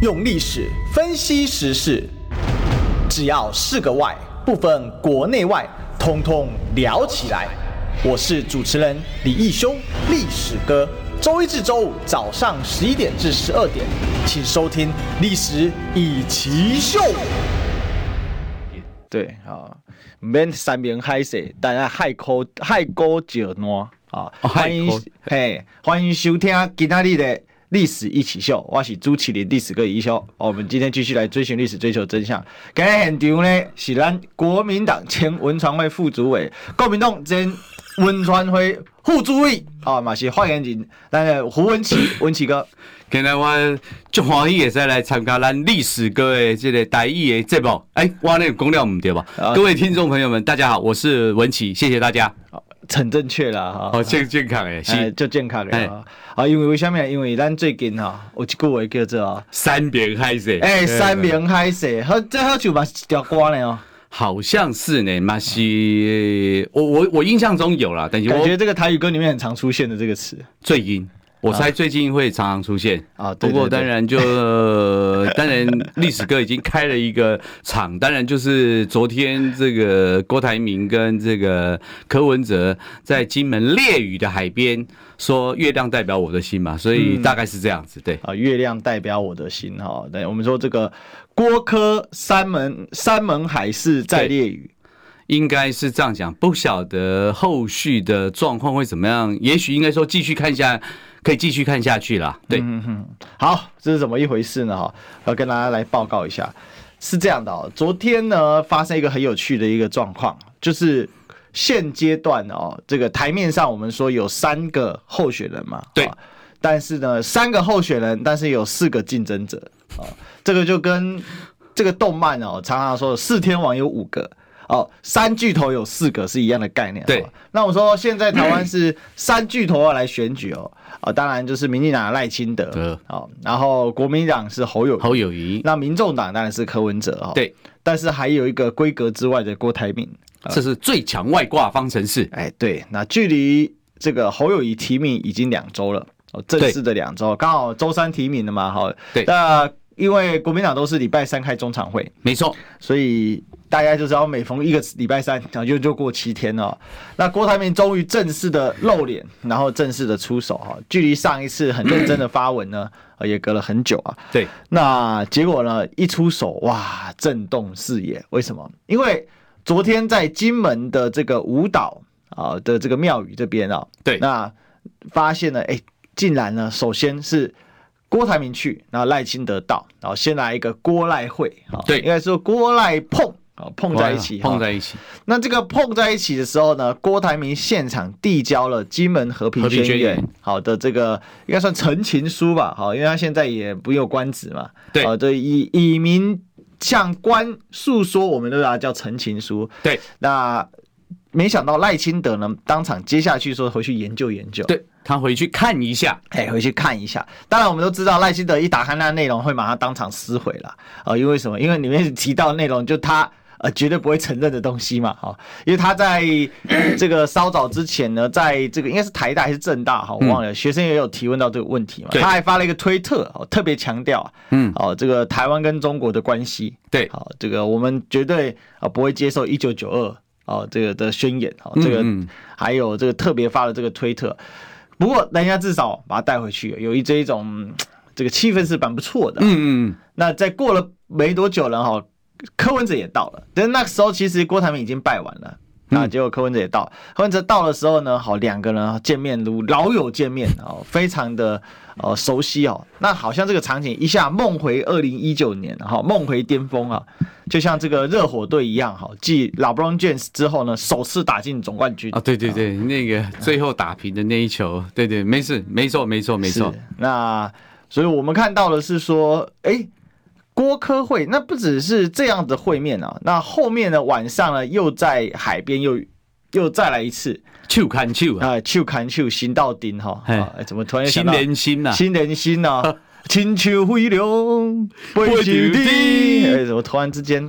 用历史分析时事，只要是个“外”，不分国内外，通通聊起来。我是主持人李义兄，历史哥。周一至周五早上十一点至十二点，请收听《历史一起秀》。对啊，免三明海誓，但要海口海口石烂啊！欢迎嘿，欢迎收听今天的。历史一起秀，我是朱启林历史哥一修。我们今天继续来追寻历史，追求真相。今天现场呢是咱国民党前文传会副主委，国民党前文传会副主委啊，嘛是发言人，咱的胡文琪，文琪哥。今天我足欢喜也是来参加咱历史哥的这个台语的节目。哎、欸，我那个公料唔对吧？啊、各位听众朋友们，大家好，我是文琪，谢谢大家。很正确啦哈，哦，健健康诶，是。就健康诶啊，因为为什么？因为咱最近哈，有一句话叫做山盟海水，哎，三瓶海誓，好，这喝酒嘛是条歌呢哦，好像是呢，嘛是，我我我印象中有啦，但是我觉得这个台语歌里面很常出现的这个词，最近。我猜最近会常常出现啊，不过当然就当然历史哥已经开了一个场，当然就是昨天这个郭台铭跟这个柯文哲在金门烈屿的海边说“月亮代表我的心”嘛，所以大概是这样子，对啊，“月亮代表我的心”哈，对，我们说这个郭柯山盟山盟海誓在烈屿，应该是这样讲，不晓得后续的状况会怎么样，也许应该说继续看一下。可以继续看下去了，对，嗯哼，好，这是怎么一回事呢？哈，要跟大家来报告一下，是这样的哦，昨天呢发生一个很有趣的一个状况，就是现阶段哦，这个台面上我们说有三个候选人嘛，对，但是呢三个候选人，但是有四个竞争者。啊，这个就跟这个动漫哦常常说四天王有五个。哦，三巨头有四个是一样的概念。对，那我说现在台湾是三巨头要来选举哦，啊，当然就是民进党赖清德，哦，然后国民党是侯友侯友谊，那民众党当然是柯文哲哦。对，但是还有一个规格之外的郭台铭，这是最强外挂方程式。哎，对，那距离这个侯友谊提名已经两周了，哦，正式的两周，刚好周三提名的嘛，哈。对，那因为国民党都是礼拜三开中常会，没错，所以。大家就知道，每逢一个礼拜三，然后就就过七天了。那郭台铭终于正式的露脸，然后正式的出手哈。距离上一次很认真的发文呢，也隔了很久啊。对，那结果呢，一出手哇，震动视野。为什么？因为昨天在金门的这个舞蹈啊的这个庙宇这边啊，对，那发现了，哎，竟然呢，首先是郭台铭去，然后赖清德到，然后先来一个郭赖会啊，对，应该说郭赖碰。碰在一起，碰在一起。那这个碰在一起的时候呢，郭台铭现场递交了金门和平宣言，好的这个应该算陈情书吧，好，因为他现在也不用官职嘛，对，好，这以以民向官诉说，我们都把它叫陈情书。对，那没想到赖清德呢，当场接下去说回去研究研究，对，他回去看一下，哎，回去看一下。当然，我们都知道赖希德一打开那内容，会马上当场撕毁了啊，因为什么？因为里面提到内容就他。呃，绝对不会承认的东西嘛，哈，因为他在 这个稍早之前呢，在这个应该是台大还是政大，哈，我忘了，学生也有提问到这个问题嘛，他还发了一个推特，哦，特别强调，嗯，哦，这个台湾跟中国的关系，对，好，这个我们绝对啊不会接受一九九二，哦，这个的宣言，哦，这个还有这个特别发了这个推特，不过人家至少把他带回去，有一这一种 这个气氛是蛮不错的，嗯嗯，那在过了没多久了，哈。柯文哲也到了，但那个时候其实郭台铭已经拜完了，那结果柯文哲也到。柯文哲到的时候呢，好，两个人见面如老友见面哦，非常的呃熟悉哦。那好像这个场景一下梦回二零一九年哈，梦回巅峰啊，就像这个热火队一样哈，继 LeBron James 之后呢，首次打进总冠军啊，对对对，那个最后打平的那一球，对对，没事，没错没错没错。那所以我们看到的是说，哎。郭科会那不只是这样的会面啊，那后面呢，晚上呢又在海边又又再来一次，手牵手啊，手牵手心到顶哈，哎，怎么突然心连心呐，心连心呐，啊，青丘 飞龙飞上天，哎，怎么突然之间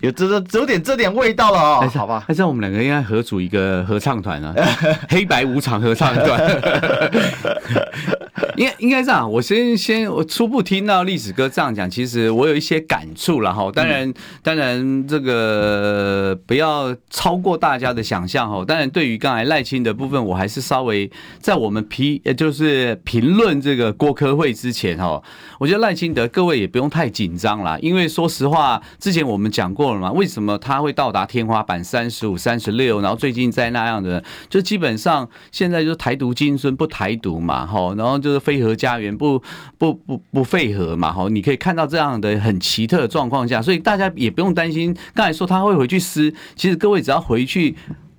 有这这有点这点味道了哦，好吧？那这样我们两个应该合组一个合唱团啊，黑白无常合唱团。应该应该这样，我先先我初步听到历史哥这样讲，其实我有一些感触了哈。当然当然这个不要超过大家的想象哈。当然对于刚才赖清的部分，我还是稍微在我们批就是评论这个郭科会之前哈，我觉得赖清德各位也不用太紧张啦，因为说实话，之前我们讲过了嘛，为什么他会到达天花板三十五、三十六，然后最近在那样的，就基本上现在就是台独金孙不台独嘛吼，然后就是。非核家园不不不不废核嘛？吼，你可以看到这样的很奇特的状况下，所以大家也不用担心。刚才说他会回去撕，其实各位只要回去。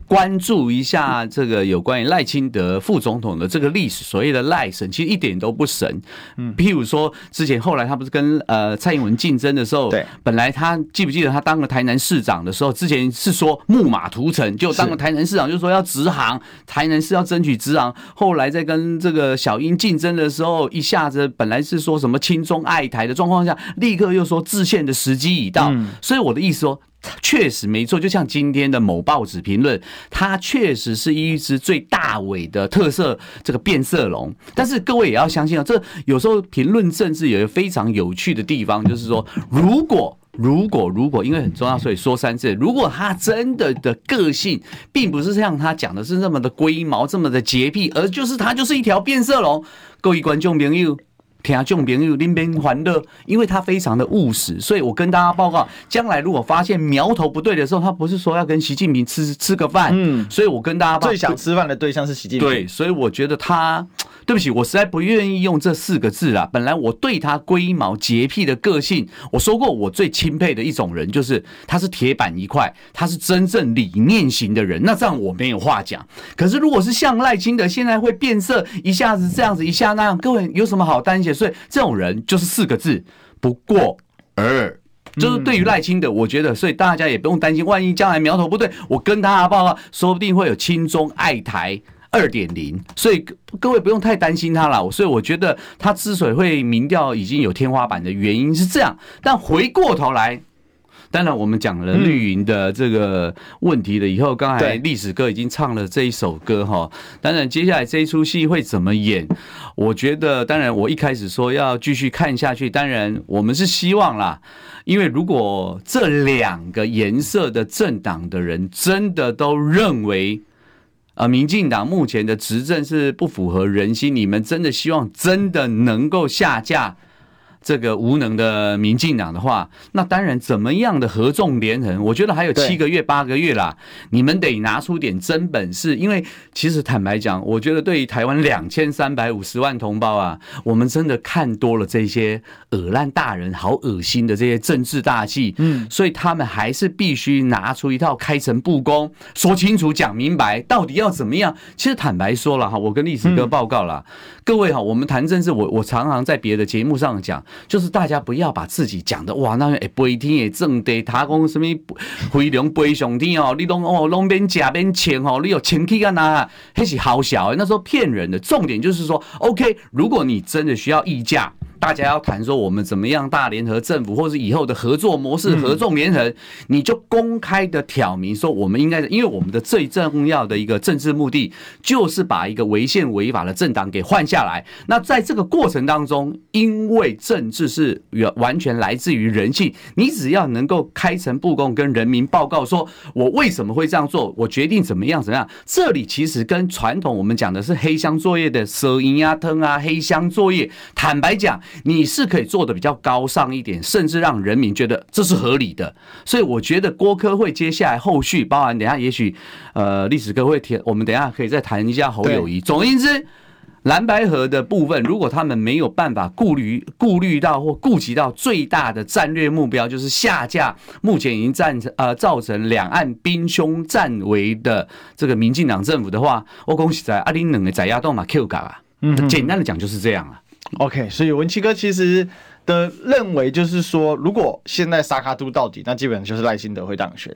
关注一下这个有关于赖清德副总统的这个历史，所谓的赖神其实一点都不神。嗯，譬如说之前后来他不是跟呃蔡英文竞争的时候，对，本来他记不记得他当了台南市长的时候，之前是说木马屠城，就当了台南市长，就说要直航台南市要争取直航。后来在跟这个小英竞争的时候，一下子本来是说什么亲中爱台的状况下，立刻又说制宪的时机已到。所以我的意思说。确实没错，就像今天的某报纸评论，它确实是一只最大尾的特色这个变色龙。但是各位也要相信啊，这有时候评论政治有一个非常有趣的地方，就是说，如果 如果如果因为很重要，所以说三次，如果他真的的个性并不是像他讲的是那么的龟毛，这么的洁癖，而就是他就是一条变色龙。各位观众朋友。听众朋友，恁边欢乐，因为他非常的务实，所以我跟大家报告，将来如果发现苗头不对的时候，他不是说要跟习近平吃吃个饭，嗯，所以我跟大家最想吃饭的对象是习近平，对，所以我觉得他。对不起，我实在不愿意用这四个字啦。本来我对他龟毛洁癖的个性，我说过，我最钦佩的一种人就是他是铁板一块，他是真正理念型的人。那这样我没有话讲。可是如果是像赖清德现在会变色，一下子这样子，一下那样，各位有什么好担心？所以这种人就是四个字：不过尔。就是对于赖清德，我觉得，所以大家也不用担心，万一将来苗头不对，我跟他报告，说不定会有亲中爱台。二点零，所以各位不用太担心他了。所以我觉得他之所以会民调已经有天花板的原因是这样。但回过头来，当然我们讲了绿营的这个问题了以后，刚才历史哥已经唱了这一首歌哈。当然接下来这一出戏会怎么演，我觉得当然我一开始说要继续看下去，当然我们是希望啦，因为如果这两个颜色的政党的人真的都认为。啊，民进党目前的执政是不符合人心，你们真的希望真的能够下架？这个无能的民进党的话，那当然怎么样的合纵连横？我觉得还有七个月、八个月啦，你们得拿出点真本事。因为其实坦白讲，我觉得对于台湾两千三百五十万同胞啊，我们真的看多了这些恶烂大人，好恶心的这些政治大戏。嗯，所以他们还是必须拿出一套开诚布公，说清楚、讲明白，到底要怎么样。其实坦白说了哈，我跟历史哥报告了，各位哈，我们谈政治，我我常常在别的节目上讲。就是大家不要把自己讲的哇，那哎不一定也正地，他讲什么飞龙飞上天哦，你拢哦拢边假边钱哦，你有钱去干哪？那是好小，那时候骗人的。重点就是说，OK，如果你真的需要议价。大家要谈说我们怎么样大联合政府，或是以后的合作模式、合纵连横，你就公开的挑明说，我们应该，因为我们的最重要的一个政治目的，就是把一个违宪违法的政党给换下来。那在这个过程当中，因为政治是完全来自于人性，你只要能够开诚布公跟人民报告说，我为什么会这样做，我决定怎么样怎么样。这里其实跟传统我们讲的是黑箱作业的蛇银啊、吞啊、黑箱作业，坦白讲。你是可以做的比较高尚一点，甚至让人民觉得这是合理的。所以我觉得郭科会接下来后续，包含等下也许呃历史科会提，我们等下可以再谈一下侯友谊。总而言之，蓝白河的部分，如果他们没有办法顾虑顾虑到或顾及到最大的战略目标，就是下架目前已经战成呃造成两岸兵凶战危的这个民进党政府的话，我恭喜在阿林冷的在亚动马 Q 港啊，嗯，简单的讲就是这样啊。OK，所以文七哥其实的认为就是说，如果现在沙卡都到底，那基本上就是赖清德会当选。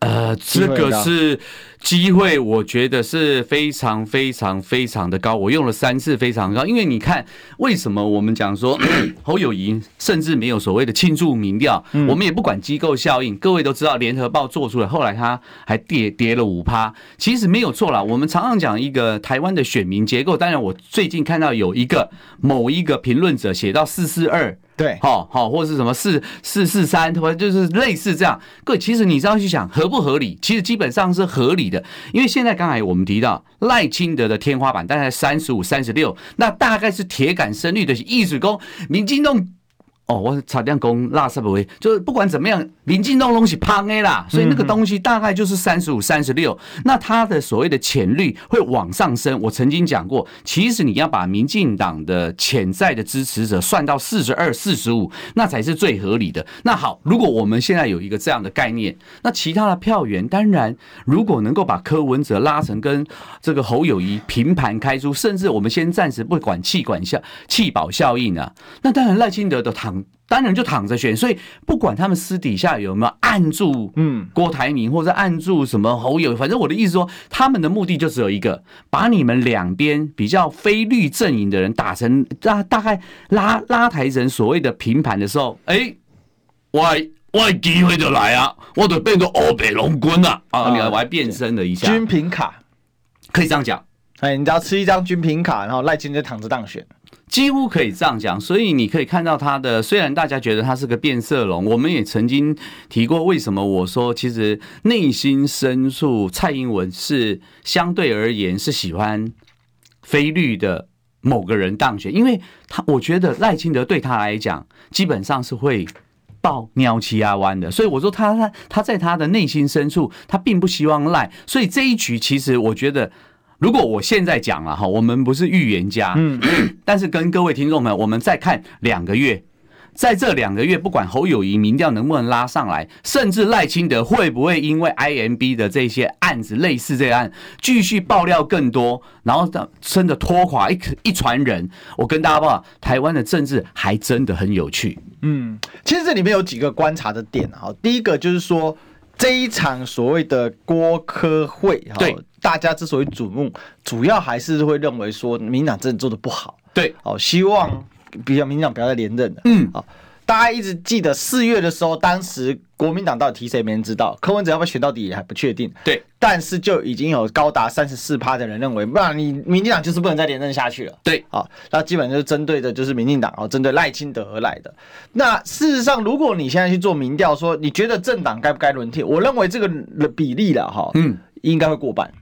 呃，这个是机会，我觉得是非常非常非常的高。我用了三次非常高，因为你看，为什么我们讲说 侯友谊甚至没有所谓的庆祝民调，我们也不管机构效应。各位都知道，联合报做出来，后来他还跌跌了五趴，其实没有错啦。我们常常讲一个台湾的选民结构，当然我最近看到有一个某一个评论者写到四四二。对，好好，或是什么四四四三，或者就是类似这样。各位，其实你这样去想合不合理？其实基本上是合理的，因为现在刚才我们提到赖清德的天花板大概三十五、三十六，那大概是铁杆深绿的意思公，民进党。哦，我差点讲垃圾不会，就是不管怎么样，民进党东西胖 A 啦，所以那个东西大概就是三十五、三十六，那它的所谓的潜力会往上升。我曾经讲过，其实你要把民进党的潜在的支持者算到四十二、四十五，那才是最合理的。那好，如果我们现在有一个这样的概念，那其他的票源当然，如果能够把柯文哲拉成跟这个侯友谊平盘开出，甚至我们先暂时不管气管效气保效应啊，那当然赖清德的躺。当然就躺着选，所以不管他们私底下有没有按住嗯。郭台铭或者按住什么侯友，反正我的意思说，他们的目的就只有一个，把你们两边比较非绿阵营的人打成大大概拉拉抬成所谓的平盘的时候，哎，我我机会就来啊，我得变成欧北龙君啊，啊，你还我还变身了一下，军品卡。可以这样讲，哎，你只要吃一张军品卡，然后赖清德躺着当选。几乎可以这样讲，所以你可以看到他的，虽然大家觉得他是个变色龙，我们也曾经提过，为什么我说其实内心深处蔡英文是相对而言是喜欢非绿的某个人当选，因为他我觉得赖清德对他来讲基本上是会抱喵七压弯的，所以我说他他他在他的内心深处他并不希望赖，所以这一局其实我觉得。如果我现在讲了哈，我们不是预言家，嗯，但是跟各位听众们，我们再看两个月，在这两个月，不管侯友谊民调能不能拉上来，甚至赖清德会不会因为 IMB 的这些案子，类似这个案，继续爆料更多，然后真的拖垮一一船人，我跟大家报，台湾的政治还真的很有趣。嗯，其实这里面有几个观察的点啊，第一个就是说。这一场所谓的郭科会，对大家之所以瞩目，主要还是会认为说民进党真的做的不好，对，哦，希望比较民进党不要再连任了，嗯，好。大家一直记得四月的时候，当时国民党到底提谁没人知道，柯文哲要不要选到底也还不确定。对，但是就已经有高达三十四趴的人认为，不然你民进党就是不能再连任下去了。对，好，那基本就是针对的就是民进党哦，针对赖清德而来的。那事实上，如果你现在去做民调，说你觉得政党该不该轮替，我认为这个比例了哈，嗯，应该会过半。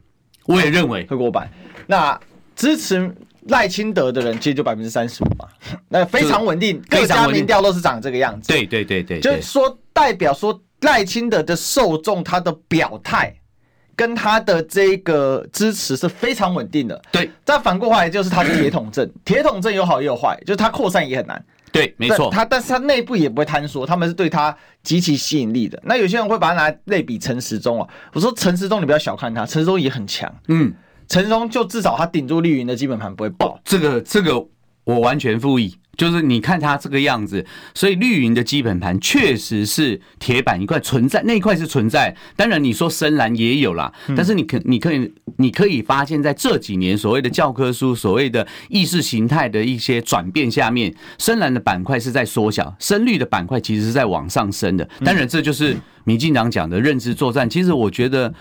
我也认为会过半。那支持。赖清德的人其实就百分之三十五嘛，那非常稳定，各家民调都是长这个样子。对对对对，就是说代表说赖清德的受众他的表态跟他的这个支持是非常稳定的。对，再反过来就是他的铁桶阵，铁桶阵有好也有坏，就是他扩散也很难。对，没错，他但是他内部也不会坍缩，他们是对他极其吸引力的。那有些人会把它拿来类比陈时中啊，我说陈时中你不要小看他，陈时中也很强。嗯。陈中就至少他顶住绿营的基本盘不会爆，这个这个我完全同意。就是你看他这个样子，所以绿营的基本盘确实是铁板一块存在，那一块是存在。当然你说深蓝也有啦，但是你可你可以你可以发现在这几年所谓的教科书、所谓的意识形态的一些转变下面，深蓝的板块是在缩小，深绿的板块其实是在往上升的。当然这就是民进党讲的认知作战。其实我觉得。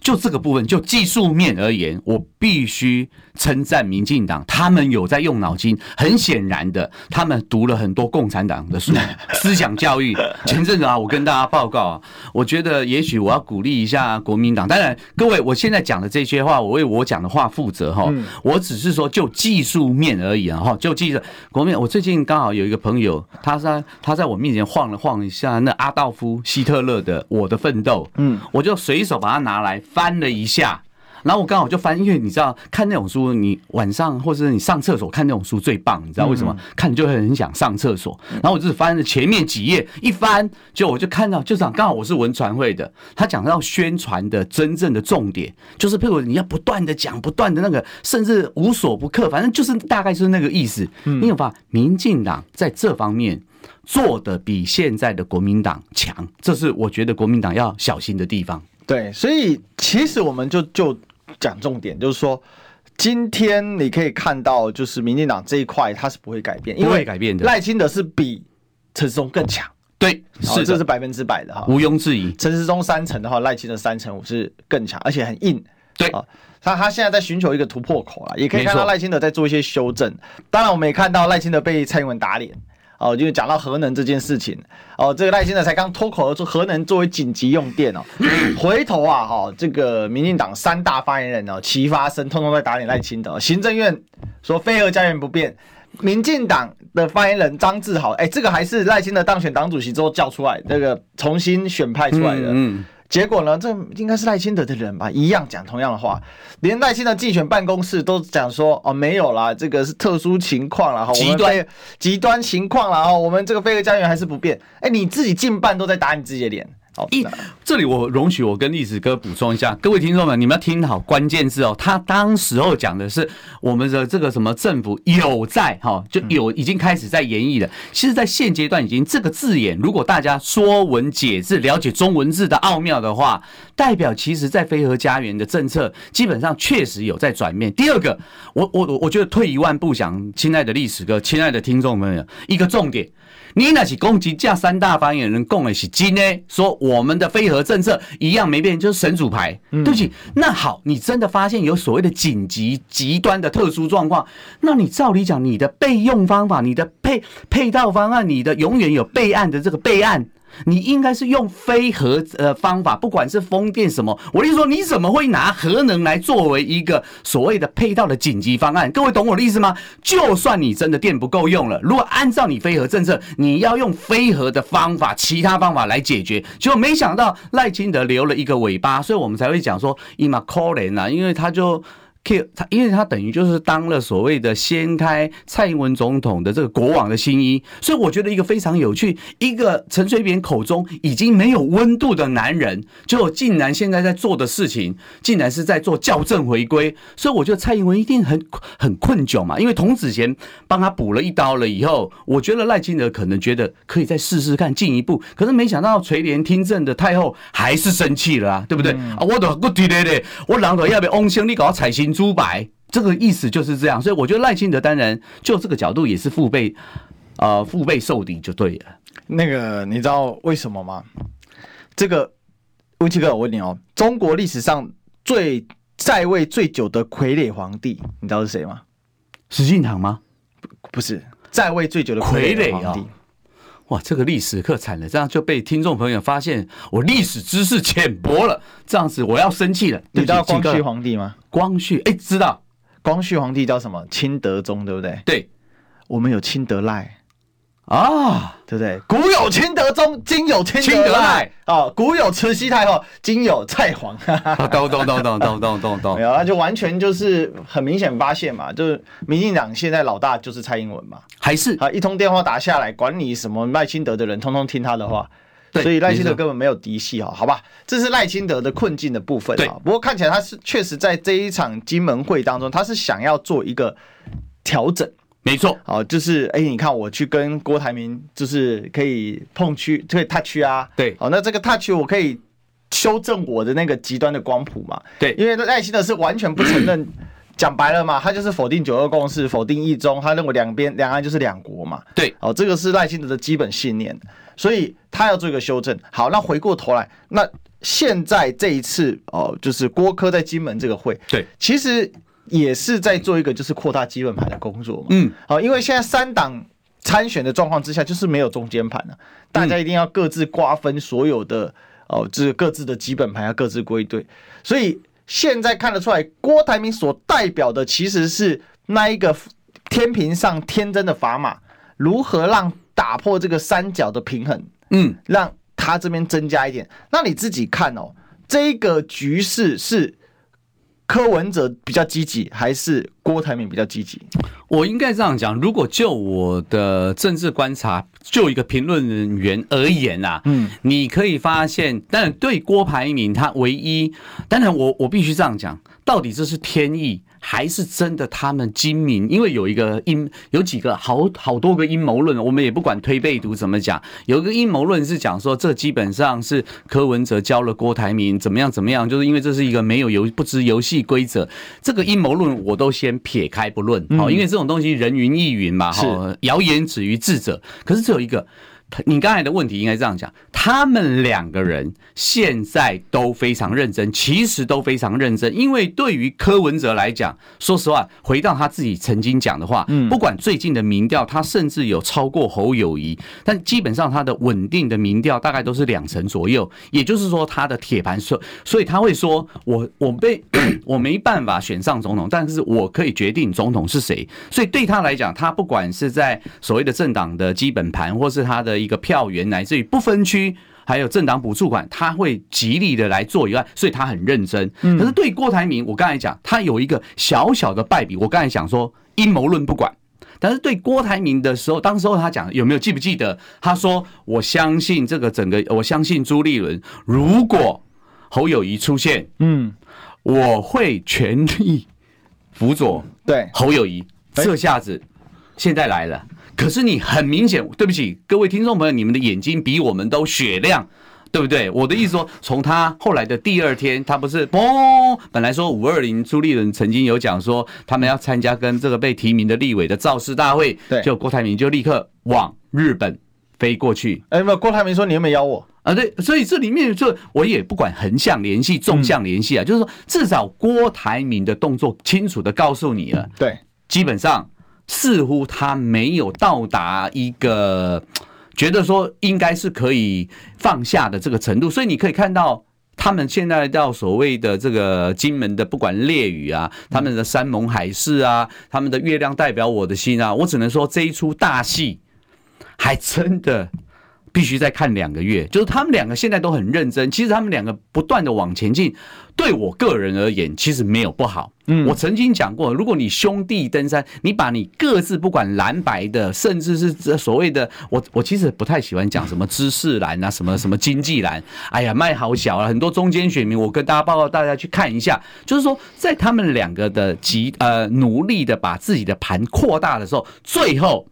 就这个部分，就技术面而言，我必须称赞民进党，他们有在用脑筋。很显然的，他们读了很多共产党的书，思想教育。前阵子啊，我跟大家报告啊，我觉得也许我要鼓励一下国民党。当然，各位，我现在讲的这些话，我为我讲的话负责哈。我只是说就技术面而已啊哈。就记着国民，我最近刚好有一个朋友，他在他在我面前晃了晃一下那阿道夫希特勒的《我的奋斗》，嗯，我就随手把它拿来。翻了一下，然后我刚好就翻，因为你知道看那种书，你晚上或者是你上厕所看那种书最棒，你知道为什么？看就会很想上厕所。然后我就是翻了前面几页，一翻就我就看到，就这样刚好我是文传会的，他讲到宣传的真正的重点，就是譬如你要不断的讲，不断的那个，甚至无所不克，反正就是大概是那个意思。你有发民进党在这方面做的比现在的国民党强，这是我觉得国民党要小心的地方。对，所以其实我们就就讲重点，就是说，今天你可以看到，就是民进党这一块它是不会改变，因为改变的。赖清德是比陈时中更强，对，是这是百分之百的哈，毋庸置疑。陈时中三成的话，赖清德三成五是更强，而且很硬。对啊，他他现在在寻求一个突破口了，也可以看到赖清德在做一些修正。当然，我们也看到赖清德被蔡英文打脸。哦，就是讲到核能这件事情，哦，这个赖清德才刚脱口而出，核能作为紧急用电哦，回头啊，哈，这个民进党三大发言人哦，齐发声，通通在打脸赖清德。行政院说非核家园不变，民进党的发言人张志豪，哎，这个还是赖清德当选党主席之后叫出来，这个重新选派出来的。嗯。结果呢？这应该是赖清德的人吧？一样讲同样的话，连赖清德竞选办公室都讲说：“哦，没有啦，这个是特殊情况啦，极端极端情况啦。哦，我们这个飞蛾家园还是不变。”哎，你自己近半都在打你自己的脸。一，这里我容许我跟历史哥补充一下，各位听众们，你们要听好关键字哦。他当时候讲的是我们的这个什么政府有在哈，就有已经开始在演绎了。其实，在现阶段已经这个字眼，如果大家说文解字，了解中文字的奥妙的话，代表其实在飞河家园的政策基本上确实有在转变。第二个，我我我觉得退一万步讲，亲爱的历史哥，亲爱的听众们，一个重点。你那是攻击这三大发言人共的是金呢，说我们的非核政策一样没变，就是神主牌，对不起。那好，你真的发现有所谓的紧急、极端的特殊状况，那你照理讲，你的备用方法、你的配配套方案、你的永远有备案的这个备案。你应该是用非核呃方法，不管是风电什么，我跟你说，你怎么会拿核能来作为一个所谓的配套的紧急方案？各位懂我的意思吗？就算你真的电不够用了，如果按照你非核政策，你要用非核的方法，其他方法来解决，结果没想到赖清德留了一个尾巴，所以我们才会讲说伊玛可怜啊，因为他就。他，因为他等于就是当了所谓的掀开蔡英文总统的这个国王的新衣，所以我觉得一个非常有趣，一个陈水扁口中已经没有温度的男人，就竟然现在在做的事情，竟然是在做校正回归，所以我觉得蔡英文一定很很困窘嘛，因为童子贤帮他补了一刀了以后，我觉得赖清德可能觉得可以再试试看进一步，可是没想到垂帘听政的太后还是生气了啊，对不对？啊，我都不提的嘞，我狼头要不要翁兄你搞彩星？朱白，这个意思就是这样，所以我觉得赖清德当然就这个角度也是腹背，呃，腹背受敌就对了。那个你知道为什么吗？这个吴奇哥，我问你哦，中国历史上最在位最久的傀儡皇帝，你知道是谁吗？石敬瑭吗？不，不是，在位最久的傀儡皇帝。哇，这个历史课惨了，这样就被听众朋友发现我历史知识浅薄了，这样子我要生气了。你知道光绪皇帝吗？光绪，哎，知道。光绪皇帝叫什么？清德宗，对不对？对，我们有清德赖。啊，对不对？古有清德宗，今有清德赖。哦，古有慈禧太后，今有蔡皇。咚咚咚咚咚咚咚咚。没有，那就完全就是很明显发现嘛，就是民进党现在老大就是蔡英文嘛，还是啊，一通电话打下来，管你什么赖清德的人，通通听他的话。对，所以赖清德根本没有嫡系哈，好吧，这是赖清德的困境的部分啊。不过看起来他是确实在这一场金门会当中，他是想要做一个调整。没错，哦，就是哎，你看我去跟郭台铭，就是可以碰区，可以 touch 啊，对，好，那这个 touch 我可以修正我的那个极端的光谱嘛，对，因为赖清德是完全不承认，讲白了嘛，他就是否定九二共识，否定一中，他认为两边两岸就是两国嘛，对，哦，这个是赖清德的基本信念，所以他要做一个修正。好，那回过头来，那现在这一次哦，就是郭科在金门这个会，对，其实。也是在做一个就是扩大基本盘的工作嘛，嗯，好，因为现在三党参选的状况之下，就是没有中间盘了，大家一定要各自瓜分所有的哦，就是各自的基本盘要各自归队，所以现在看得出来，郭台铭所代表的其实是那一个天平上天真的砝码，如何让打破这个三角的平衡，嗯，让他这边增加一点，那你自己看哦，这个局势是。柯文哲比较积极，还是郭台铭比较积极？我应该这样讲，如果就我的政治观察，就一个评论员而言啊，嗯，你可以发现，但对郭台铭他唯一，当然我我必须这样讲，到底这是天意还是真的他们精明？因为有一个阴，有几个好好多个阴谋论，我们也不管推背图怎么讲。有一个阴谋论是讲说，这基本上是柯文哲教了郭台铭怎么样怎么样，就是因为这是一个没有游不知游戏规则。这个阴谋论我都先撇开不论，好，因为这种东西人云亦云嘛，哈，谣言止于智者。可是只有一个。你刚才的问题应该这样讲，他们两个人现在都非常认真，其实都非常认真，因为对于柯文哲来讲，说实话，回到他自己曾经讲的话，嗯不管最近的民调，他甚至有超过侯友谊，但基本上他的稳定的民调大概都是两成左右，也就是说他的铁盘所，所以他会说，我我被 我没办法选上总统，但是我可以决定总统是谁，所以对他来讲，他不管是在所谓的政党的基本盘，或是他的。一个票源乃至于不分区，还有政党补助款，他会极力的来做以外，所以他很认真。可是对郭台铭，我刚才讲，他有一个小小的败笔。我刚才讲说阴谋论不管，但是对郭台铭的时候，当时候他讲有没有记不记得？他说：“我相信这个整个，我相信朱立伦，如果侯友谊出现，嗯，我会全力辅佐对侯友谊。”这下子现在来了。可是你很明显，对不起各位听众朋友，你们的眼睛比我们都雪亮，对不对？我的意思说，从他后来的第二天，他不是嘣，本来说五二零，朱立伦曾经有讲说他们要参加跟这个被提名的立委的造势大会，对，就郭台铭就立刻往日本飞过去。哎，没有，郭台铭说你有没有邀我啊？对，所以这里面就我也不管横向联系、纵向联系啊，就是说至少郭台铭的动作清楚的告诉你了，对，基本上。似乎他没有到达一个觉得说应该是可以放下的这个程度，所以你可以看到他们现在到所谓的这个金门的不管烈雨啊，他们的山盟海誓啊，他们的月亮代表我的心啊，我只能说这一出大戏还真的。必须再看两个月，就是他们两个现在都很认真。其实他们两个不断的往前进，对我个人而言，其实没有不好。嗯，我曾经讲过，如果你兄弟登山，你把你各自不管蓝白的，甚至是这所谓的我，我其实不太喜欢讲什么知识蓝啊，什么什么经济蓝。哎呀，麦好小啊，很多中间选民，我跟大家报告，大家去看一下，就是说在他们两个的极呃努力的把自己的盘扩大的时候，最后。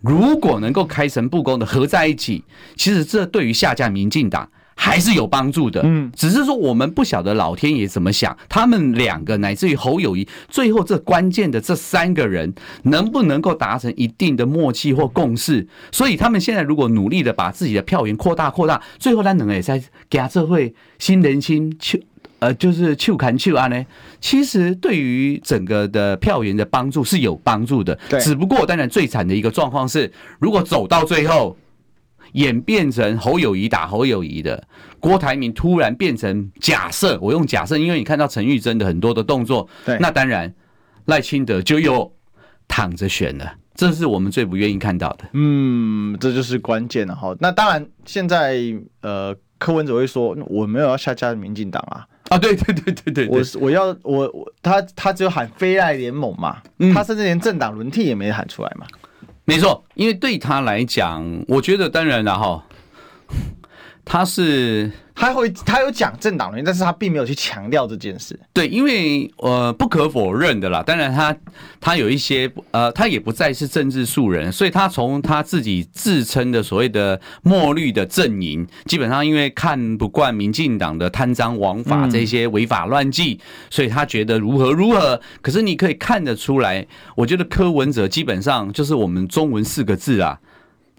如果能够开诚布公的合在一起，其实这对于下架民进党还是有帮助的。嗯，只是说我们不晓得老天爷怎么想，他们两个乃至于侯友谊，最后这关键的这三个人能不能够达成一定的默契或共识？所以他们现在如果努力的把自己的票源扩大扩大，最后他能也在给社会新人心去。呃，就是去看去啊呢，其实对于整个的票源的帮助是有帮助的。对，只不过当然最惨的一个状况是，如果走到最后演变成侯友谊打侯友谊的，郭台铭突然变成假设，我用假设，因为你看到陈玉珍的很多的动作，对，那当然赖清德就又躺着选了，这是我们最不愿意看到的。嗯，这就是关键了哈。那当然，现在呃，柯文哲会说，我没有要下架民进党啊。啊，对对对对对，我我要我我他他只有喊非爱联盟嘛，他甚至连政党轮替也没喊出来嘛，没错，因为对他来讲，我觉得当然了哈，他是。他会，他有讲政党轮，但是他并没有去强调这件事。对，因为呃不可否认的啦，当然他他有一些呃，他也不再是政治素人，所以他从他自己自称的所谓的墨绿的阵营，基本上因为看不惯民进党的贪赃枉法这些违法乱纪，所以他觉得如何如何。可是你可以看得出来，我觉得柯文哲基本上就是我们中文四个字啊，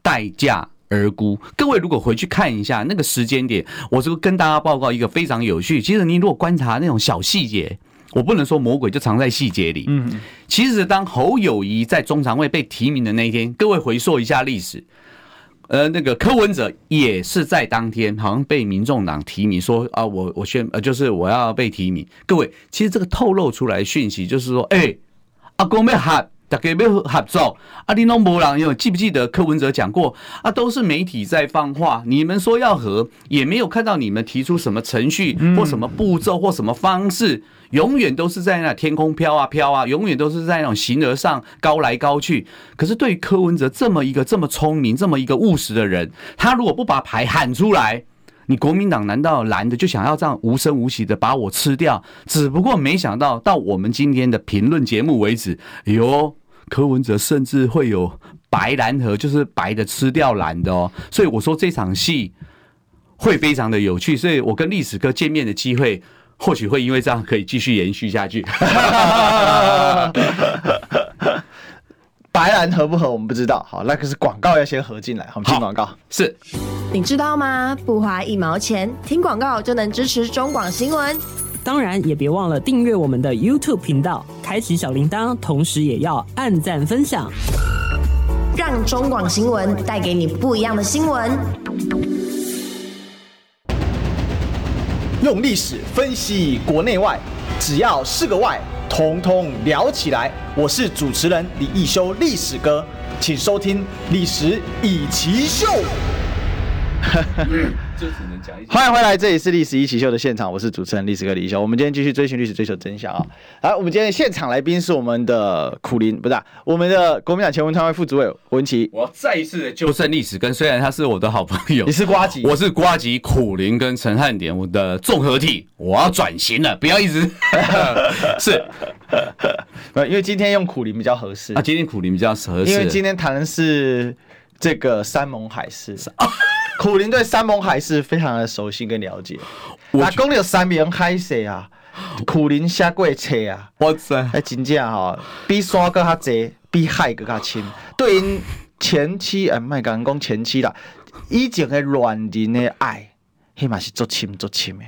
代价而沽，各位如果回去看一下那个时间点，我就跟大家报告一个非常有趣。其实你如果观察那种小细节，我不能说魔鬼就藏在细节里。嗯，其实当侯友谊在中常会被提名的那一天，各位回溯一下历史，呃，那个柯文哲也是在当天好像被民众党提名，说啊，我我宣呃，就是我要被提名。各位，其实这个透露出来讯息就是说，哎，阿公要喊。大家要合作，阿迪诺博朗，有记不记得柯文哲讲过啊？都是媒体在放话，你们说要和，也没有看到你们提出什么程序或什么步骤或什么方式，永远都是在那天空飘啊飘啊，永远都是在那种形而上高来高去。可是对于柯文哲这么一个这么聪明、这么一个务实的人，他如果不把牌喊出来，你国民党难道蓝的就想要这样无声无息的把我吃掉？只不过没想到到我们今天的评论节目为止，哎呦，柯文哲甚至会有白蓝河，就是白的吃掉蓝的哦。所以我说这场戏会非常的有趣，所以我跟历史哥见面的机会，或许会因为这样可以继续延续下去。白蓝合不合我们不知道，好，那可是广告要先合进来，好，我们听广告。是，你知道吗？不花一毛钱，听广告就能支持中广新闻。当然也别忘了订阅我们的 YouTube 频道，开启小铃铛，同时也要按赞分享，让中广新闻带给你不一样的新闻。用历史分析国内外，只要是个“外”。通通聊起来！我是主持人李易修，历史哥，请收听《历史以奇秀》。欢迎回来，这里是《历史一起秀》的现场，我是主持人历史哥李易修。我们今天继续追寻历史，追求真相啊！来，我们今天现场来宾是我们的苦林，不是、啊、我们的国民党前文传会副主委文琪。我要再一次的纠正历史，跟虽然他是我的好朋友，你是瓜吉，我是瓜吉苦林跟陈汉典，我的综合体，我要转型了，不要一直 是，因为今天用苦林比较合适啊，今天苦林比较合适，因为今天谈的是这个山盟海誓。苦林对山盟海誓非常的熟悉跟了解。那讲了山盟海誓啊，苦林下过册啊，哇塞，还真正哈，比山更较济，比海更较深。对因前妻，哎，莫讲讲前妻啦，以前的恋人的爱，迄嘛是足深足深的。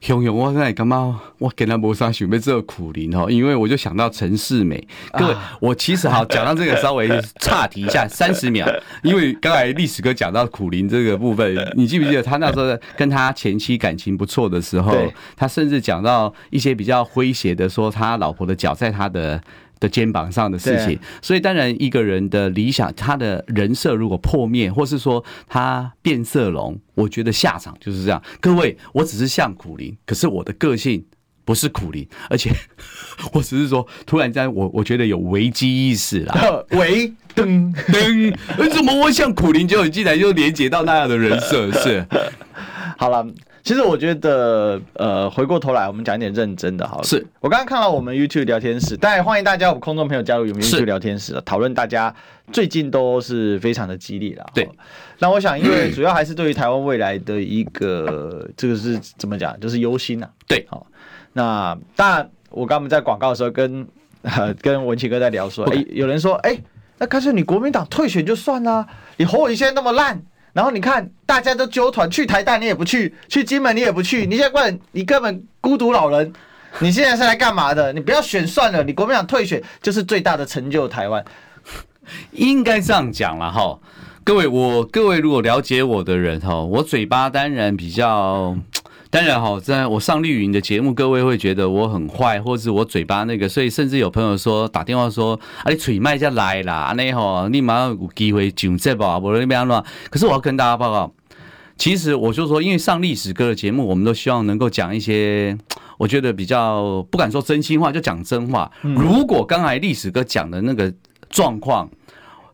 熊熊，我现在感觉我跟他没啥想要做苦林哦，因为我就想到陈世美。各位，啊、我其实好讲到这个，稍微岔题一下 三十秒，因为刚才历史哥讲到苦林这个部分，你记不记得他那时候跟他前妻感情不错的时候，他甚至讲到一些比较诙谐的，说他老婆的脚在他的。的肩膀上的事情，所以当然一个人的理想，他的人设如果破灭，或是说他变色龙，我觉得下场就是这样。各位，我只是像苦苓，可是我的个性不是苦苓，而且 我只是说，突然间我我觉得有危机意识啦。喂，噔噔，为什么我像苦苓，就竟然就连接到那样的人设？是，好了。其实我觉得，呃，回过头来，我们讲一点认真的，好了。是我刚刚看到我们 YouTube 聊天室，当然欢迎大家，我们空中朋友加入我们 YouTube 聊天室讨论。大家最近都是非常的激烈了。对。那我想，因为主要还是对于台湾未来的一个，这个是怎么讲，就是忧心呐。对。好，那当然，我刚刚在广告的时候跟呃 跟文琪哥在聊说，哎，有人说，哎，那干脆你国民党退选就算了，你侯友宜现在那么烂。然后你看，大家都揪团去台大，你也不去；去金门，你也不去。你现在问，你根本孤独老人。你现在是来干嘛的？你不要选算了，你国民党退选就是最大的成就。台湾应该这样讲了哈，各位，我各位如果了解我的人哈，我嘴巴当然比较。当然哈，在我上绿云的节目，各位会觉得我很坏，或是我嘴巴那个，所以甚至有朋友说打电话说啊，你嘴麦就来啦，啊你吼，你马上有机会上节目啊，不然那边乱。可是我要跟大家报告，其实我就说，因为上历史哥的节目，我们都希望能够讲一些，我觉得比较不敢说真心话，就讲真话。如果刚才历史哥讲的那个状况。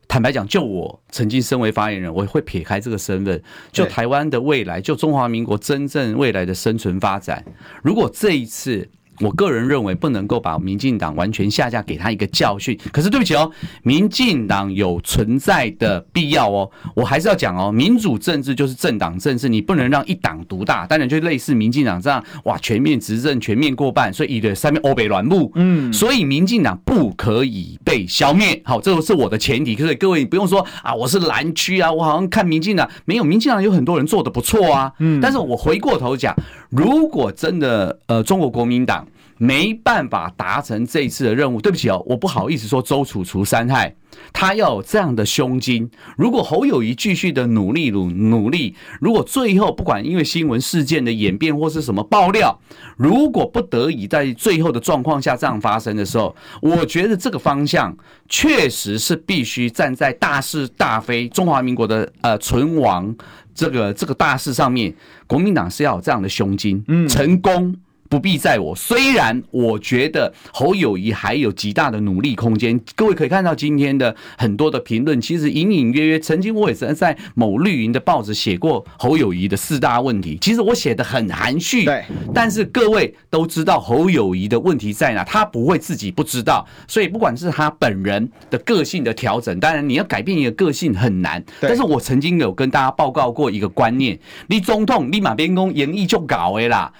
坦白讲，就我曾经身为发言人，我会撇开这个身份，就台湾的未来，就中华民国真正未来的生存发展，如果这一次。我个人认为不能够把民进党完全下架，给他一个教训。可是对不起哦，民进党有存在的必要哦。我还是要讲哦，民主政治就是政党政治，你不能让一党独大。当然就类似民进党这样，哇，全面执政，全面过半，所以的三面欧北软木，嗯，所以民进党不可以被消灭。好，这个是我的前提。可是各位你不用说啊，我是蓝区啊，我好像看民进党没有，民进党有很多人做的不错啊。嗯，但是我回过头讲，如果真的呃，中国国民党。没办法达成这一次的任务，对不起哦，我不好意思说周楚除三害，他要有这样的胸襟。如果侯友谊继续的努力努努力，如果最后不管因为新闻事件的演变或是什么爆料，如果不得已在最后的状况下这样发生的时候，我觉得这个方向确实是必须站在大是大非中华民国的呃存亡这个这个大事上面，国民党是要有这样的胸襟，嗯，成功。不必在我。虽然我觉得侯友谊还有极大的努力空间。各位可以看到今天的很多的评论，其实隐隐约约，曾经我也是在某绿营的报纸写过侯友谊的四大问题。其实我写的很含蓄，对。但是各位都知道侯友谊的问题在哪，他不会自己不知道。所以不管是他本人的个性的调整，当然你要改变一个个性很难。但是我曾经有跟大家报告过一个观念：你总统立马边工演绎就搞哎啦。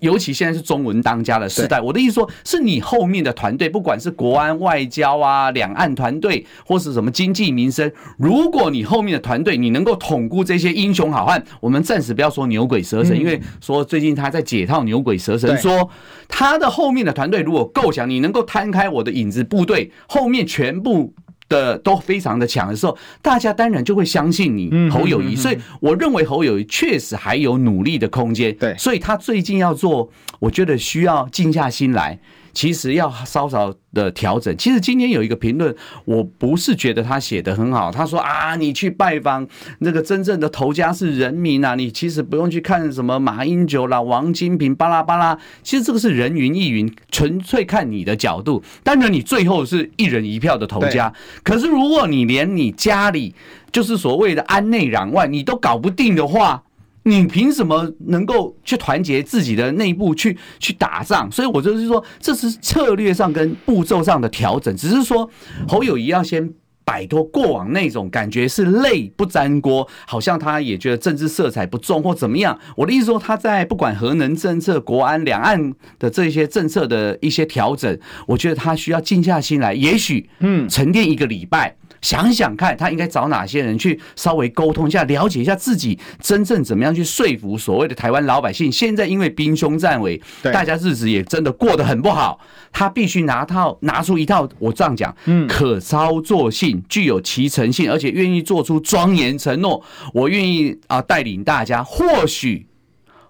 尤其现在是中文当家的时代，我的意思说，是你后面的团队，不管是国安、外交啊、两岸团队，或是什么经济民生，如果你后面的团队你能够统顾这些英雄好汉，我们暂时不要说牛鬼蛇神，因为说最近他在解套牛鬼蛇神，说他的后面的团队如果够强，你能够摊开我的影子部队，后面全部。的都非常的强的时候，大家当然就会相信你侯友谊，所以我认为侯友谊确实还有努力的空间。对，所以他最近要做，我觉得需要静下心来。其实要稍稍的调整。其实今天有一个评论，我不是觉得他写的很好。他说啊，你去拜访那个真正的头家是人民啊，你其实不用去看什么马英九啦、王金平巴拉巴拉。其实这个是人云亦云，纯粹看你的角度。当然，你最后是一人一票的头家。可是如果你连你家里就是所谓的安内攘外，你都搞不定的话，你凭什么能够去团结自己的内部去去打仗？所以我就是说，这是策略上跟步骤上的调整。只是说，侯友谊要先摆脱过往那种感觉是泪不沾锅，好像他也觉得政治色彩不重或怎么样。我的意思说，他在不管核能政策、国安、两岸的这些政策的一些调整，我觉得他需要静下心来，也许嗯，沉淀一个礼拜。想想看，他应该找哪些人去稍微沟通一下，了解一下自己真正怎么样去说服所谓的台湾老百姓。现在因为兵凶战危，大家日子也真的过得很不好。他必须拿套拿出一套，我这样讲，嗯，可操作性、具有其诚性，而且愿意做出庄严承诺。我愿意啊，带领大家。或许，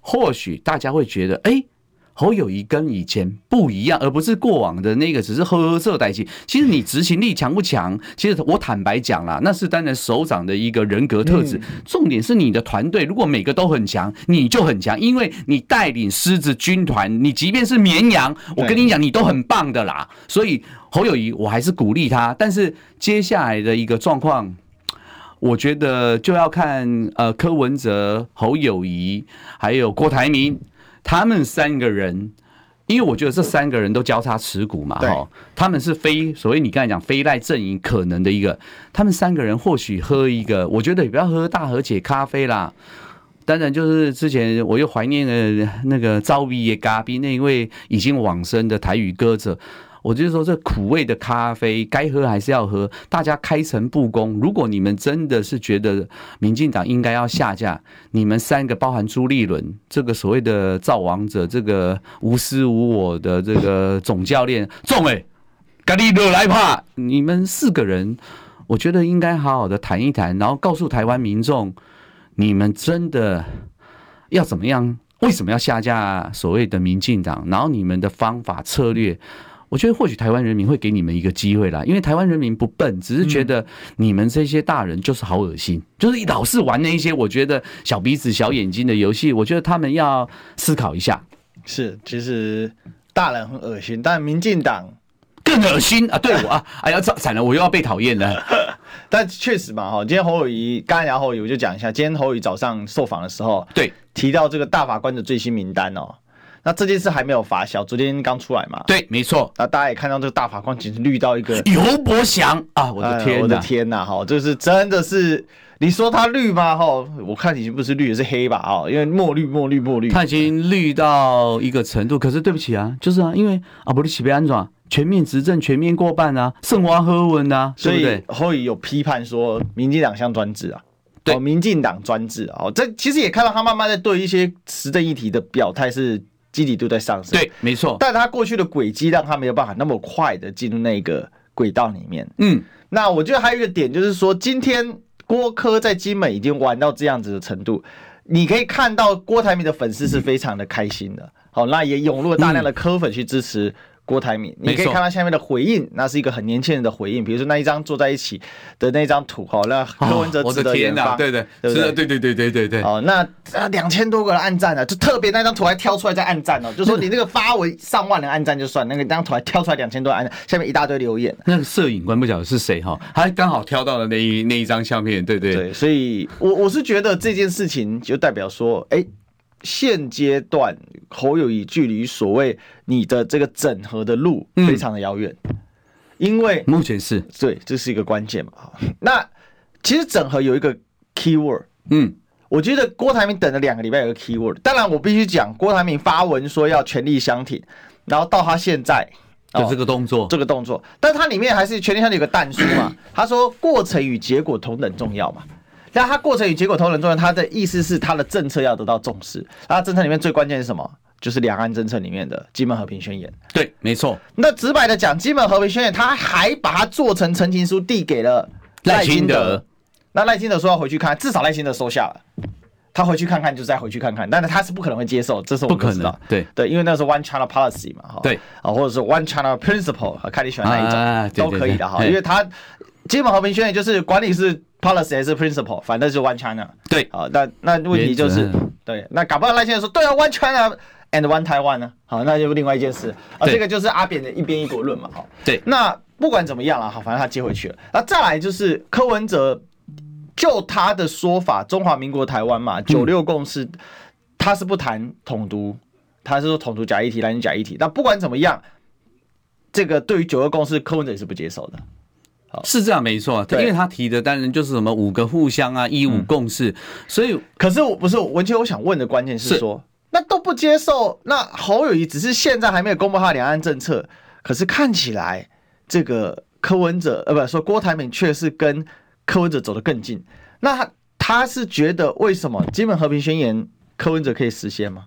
或许大家会觉得，哎。侯友谊跟以前不一样，而不是过往的那个只是呵呵色代气。其实你执行力强不强？其实我坦白讲啦，那是当然首长的一个人格特质。重点是你的团队，如果每个都很强，你就很强，因为你带领狮子军团，你即便是绵羊，我跟你讲，你都很棒的啦。所以侯友谊，我还是鼓励他。但是接下来的一个状况，我觉得就要看呃柯文哲、侯友谊还有郭台铭。他们三个人，因为我觉得这三个人都交叉持股嘛，哈，他们是非所谓你刚才讲非赖阵营可能的一个，他们三个人或许喝一个，我觉得也不要喝大和解咖啡啦。当然，就是之前我又怀念了那个赵薇也嘎逼那一位已经往生的台语歌者。我就是说，这苦味的咖啡该喝还是要喝。大家开诚布公。如果你们真的是觉得民进党应该要下架，你们三个包含朱立伦这个所谓的造王者，这个无私无我的这个总教练，众哎，咖喱热来怕。你们四个人，我觉得应该好好的谈一谈，然后告诉台湾民众，你们真的要怎么样？为什么要下架所谓的民进党？然后你们的方法策略。我觉得或许台湾人民会给你们一个机会啦，因为台湾人民不笨，只是觉得你们这些大人就是好恶心，就是老是玩那一些我觉得小鼻子小眼睛的游戏。我觉得他们要思考一下。是，其实大人很恶心，但民进党更恶心啊！对我啊，哎呀，惨了，我又要被讨厌了。但确实嘛，哈，今天侯友谊，刚才聊侯友谊，我就讲一下，今天侯友谊早上受访的时候，对，提到这个大法官的最新名单哦。那这件事还没有发酵，昨天刚出来嘛？对，没错。那大家也看到这个大法官简直绿到一个尤伯祥啊！我的天，我的天呐！哈，就是真的是，你说他绿吗？哈，我看已经不是绿，是黑吧？啊，因为墨绿、墨绿、墨绿，他已经绿到一个程度。可是对不起啊，就是啊，因为啊，不是起被安装，全面执政，全面过半啊，圣华喝文啊，所以后有批判说民进党像专制啊，对，民进党专制啊。这其实也看到他慢慢在对一些时政议题的表态是。积极度在上升，对，没错。但他过去的轨迹让他没有办法那么快的进入那个轨道里面。嗯，那我觉得还有一个点就是说，今天郭科在金门已经玩到这样子的程度，你可以看到郭台铭的粉丝是非常的开心的。好，那也涌入了大量的科粉去支持郭台铭，你可以看到下面的回应，那是一个很年轻人的回应。比如说那一张坐在一起的那张图，哈，那柯文哲指的远方，对对，是的，对对对对对对。哦，那两千多个人按赞啊，就特别那张图还挑出来在按赞哦，就说你那个发文上万人按赞就算，那个那张图还挑出来两千多按赞，下面一大堆留言。那个摄影官不晓得是谁哈，他刚好挑到了那一那一张相片，对对对，所以我我是觉得这件事情就代表说，哎。现阶段侯友谊距离所谓你的这个整合的路非常的遥远，因为目前是对，这是一个关键嘛。那其实整合有一个 key word，嗯，我觉得郭台铭等了两个礼拜有个 key word。当然我必须讲，郭台铭发文说要全力相挺，然后到他现在就这个动作，这个动作，但他里面还是全力相挺有个但书嘛。他说过程与结果同等重要嘛。但他过程与结果同等重要，他的意思是他的政策要得到重视。那政策里面最关键是什么？就是两岸政策里面的基本和平宣言。对，没错。那直白的讲，基本和平宣言，他还把它做成陈情书递给了赖清德。那赖清德说要回去看，至少赖清德收下了。他回去看看就再回去看看，但是他是不可能会接受，这是我们不知道。对对，因为那是 One China Policy 嘛，哈。对啊，或者是 One China Principle，看你喜欢哪一种、啊、都可以的哈。因为他基本和平宣言就是管理是。Policy 还是 Principle，反正是 One China。对，好，那那问题就是，对，那搞不好赖先生说，对啊，One China and One Taiwan 呢？好，那就另外一件事。啊，这个就是阿扁的一边一国论嘛，好。对，那不管怎么样了，好，反正他接回去了。那再来就是柯文哲，就他的说法，中华民国台湾嘛，九六共识，他是不谈统独，他是说统独假议题，蓝营假议题。那不管怎么样，这个对于九二共识，柯文哲也是不接受的。是这样没错，因为他提的当然就是什么五个互相啊，一五共识，嗯、所以可是我不是文杰，我想问的关键是说，是。那都不接受，那侯友谊只是现在还没有公布他的两岸政策，可是看起来这个柯文哲呃，不说郭台铭却是跟柯文哲走得更近，那他他是觉得为什么基本和平宣言柯文哲可以实现吗？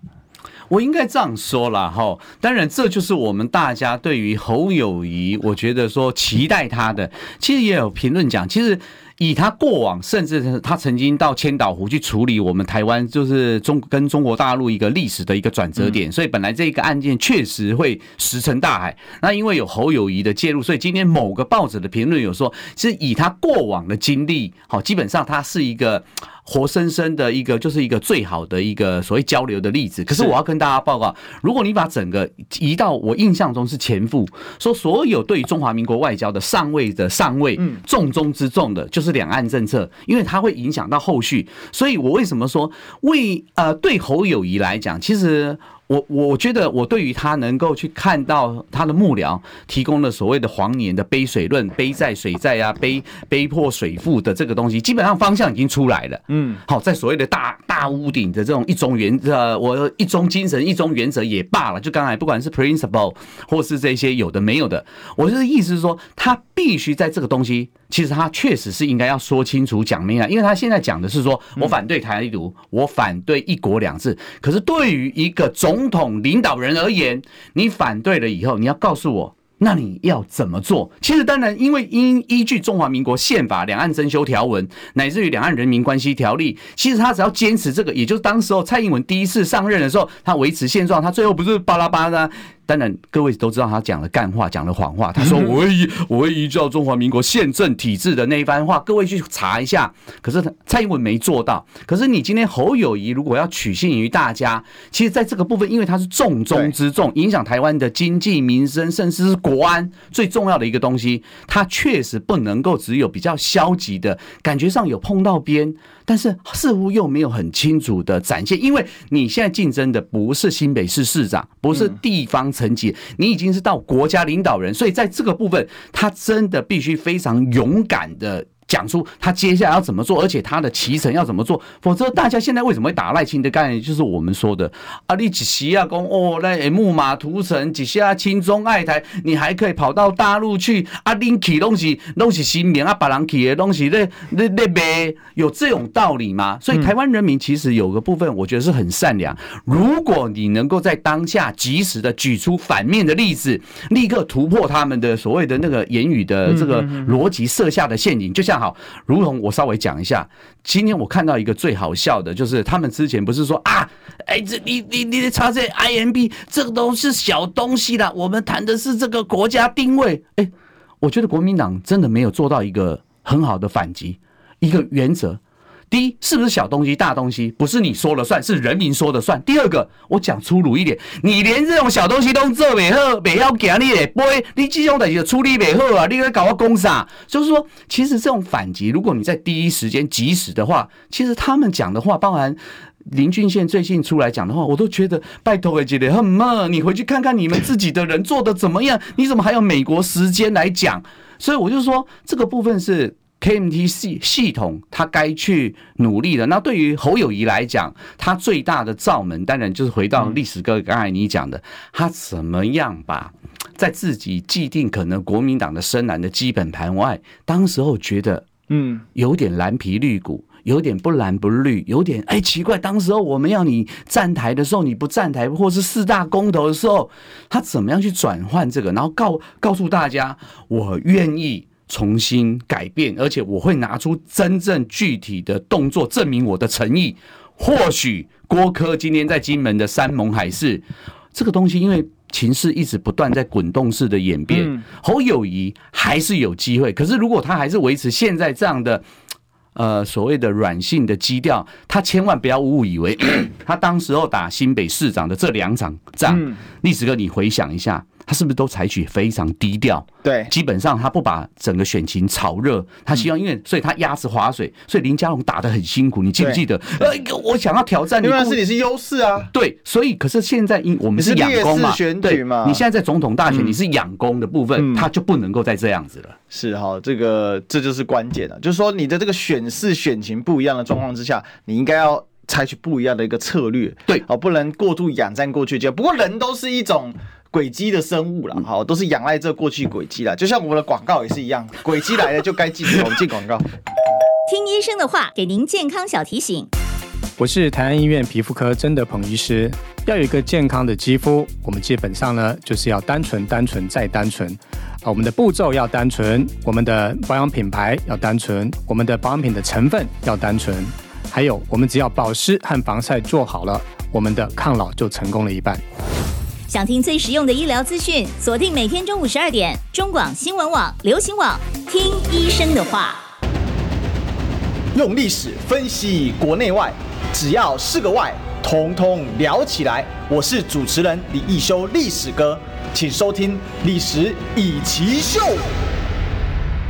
我应该这样说了哈，当然这就是我们大家对于侯友谊，我觉得说期待他的，其实也有评论讲，其实。以他过往，甚至他曾经到千岛湖去处理我们台湾，就是中跟中国大陆一个历史的一个转折点，所以本来这个案件确实会石沉大海。那因为有侯友谊的介入，所以今天某个报纸的评论有说，是以他过往的经历，好，基本上他是一个活生生的一个，就是一个最好的一个所谓交流的例子。可是我要跟大家报告，如果你把整个移到我印象中是前副，说所有对中华民国外交的上位的上位，重中之重的就是。是两岸政策，因为它会影响到后续，所以我为什么说为呃对侯友谊来讲，其实。我我觉得我对于他能够去看到他的幕僚提供了所谓的黄年的杯水论、杯在水在啊、杯杯破水覆的这个东西，基本上方向已经出来了。嗯，好，在所谓的大大屋顶的这种一中原呃，我一中精神、一中原则也罢了。就刚才不管是 principle 或是这些有的没有的，我就是意思是说，他必须在这个东西，其实他确实是应该要说清楚、讲明啊，因为他现在讲的是说我反对台独，我反对一国两制，可是对于一个总总统领导人而言，你反对了以后，你要告诉我，那你要怎么做？其实当然，因为依依据中华民国宪法、两岸征修条文，乃至于两岸人民关系条例，其实他只要坚持这个，也就是当时候蔡英文第一次上任的时候，他维持现状，他最后不是巴拉巴拉。当然，各位都知道他讲了干话，讲了谎话。他说：“我会依 我会依照中华民国宪政体制的那一番话，各位去查一下。”可是蔡英文没做到。可是你今天侯友谊如果要取信于大家，其实在这个部分，因为他是重中之重，影响台湾的经济民生，甚至是国安最重要的一个东西，他确实不能够只有比较消极的感觉上有碰到边。但是似乎又没有很清楚的展现，因为你现在竞争的不是新北市市长，不是地方层级，你已经是到国家领导人，所以在这个部分，他真的必须非常勇敢的。讲出他接下来要怎么做，而且他的期程要怎么做，否则大家现在为什么会打赖清德？概念就是我们说的啊，你几时啊公哦，那木马屠城，几下亲中爱台，你还可以跑到大陆去啊，拎起东西东西新棉啊，把人起的东西那那那呗，有这种道理吗？所以台湾人民其实有个部分，我觉得是很善良。如果你能够在当下及时的举出反面的例子，立刻突破他们的所谓的那个言语的这个逻辑设下的陷阱，就像。好，如同我稍微讲一下，今天我看到一个最好笑的，就是他们之前不是说啊，哎，这你你你的查这 IMB 这个都是小东西啦，我们谈的是这个国家定位。哎，我觉得国民党真的没有做到一个很好的反击，一个原则。第一，是不是小东西、大东西，不是你说了算，是人民说了算。第二个，我讲粗鲁一点，你连这种小东西都做不好，不要给你嘞，不会，你这种东西处理不好啊，你会搞我公啥？就是说，其实这种反击，如果你在第一时间及时的话，其实他们讲的话，包含林俊宪最近出来讲的话，我都觉得拜托姐姐，很慢，你回去看看你们自己的人做的怎么样，你怎么还有美国时间来讲？所以我就说，这个部分是。KMT 系系统，他该去努力的。那对于侯友谊来讲，他最大的罩门，当然就是回到历史哥刚才你讲的，他怎么样把在自己既定可能国民党的深蓝的基本盘外，当时候觉得嗯有点蓝皮绿骨，有点不蓝不绿，有点哎奇怪，当时候我们要你站台的时候你不站台，或是四大公投的时候，他怎么样去转换这个，然后告告诉大家，我愿意。重新改变，而且我会拿出真正具体的动作证明我的诚意。或许郭柯今天在金门的山盟海誓，这个东西因为情势一直不断在滚动式的演变，侯友谊还是有机会。可是如果他还是维持现在这样的呃所谓的软性的基调，他千万不要误以为 他当时候打新北市长的这两场仗，历史哥你回想一下。他是不是都采取非常低调？对，基本上他不把整个选情炒热，他希望因为所以他鸭子划水，所以林佳龙打得很辛苦。你记不记得？呃，我想要挑战你，因为是你是优势啊。对，所以可是现在因我们是养功嘛，选对嘛？你现在在总统大选，你是养功的部分，他就不能够再这样子了。是哈，这个这就是关键了，就是说你的这个选势选情不一样的状况之下，你应该要采取不一样的一个策略。对，哦，不能过度仰战过去就。不过人都是一种。轨迹的生物了，好，都是仰赖这过去轨迹了，就像我们的广告也是一样，轨迹来了就该进，我们进广告。听医生的话，给您健康小提醒。我是台安医院皮肤科曾德鹏医师。要有一个健康的肌肤，我们基本上呢就是要单纯、单纯再单纯。啊，我们的步骤要单纯，我们的保养品牌要单纯，我们的保养品的成分要单纯，还有我们只要保湿和防晒做好了，我们的抗老就成功了一半。想听最实用的医疗资讯，锁定每天中午十二点，中广新闻网、流行网，听医生的话。用历史分析国内外，只要是个“外”，统统聊起来。我是主持人李一修，历史哥，请收听《历史以奇秀》。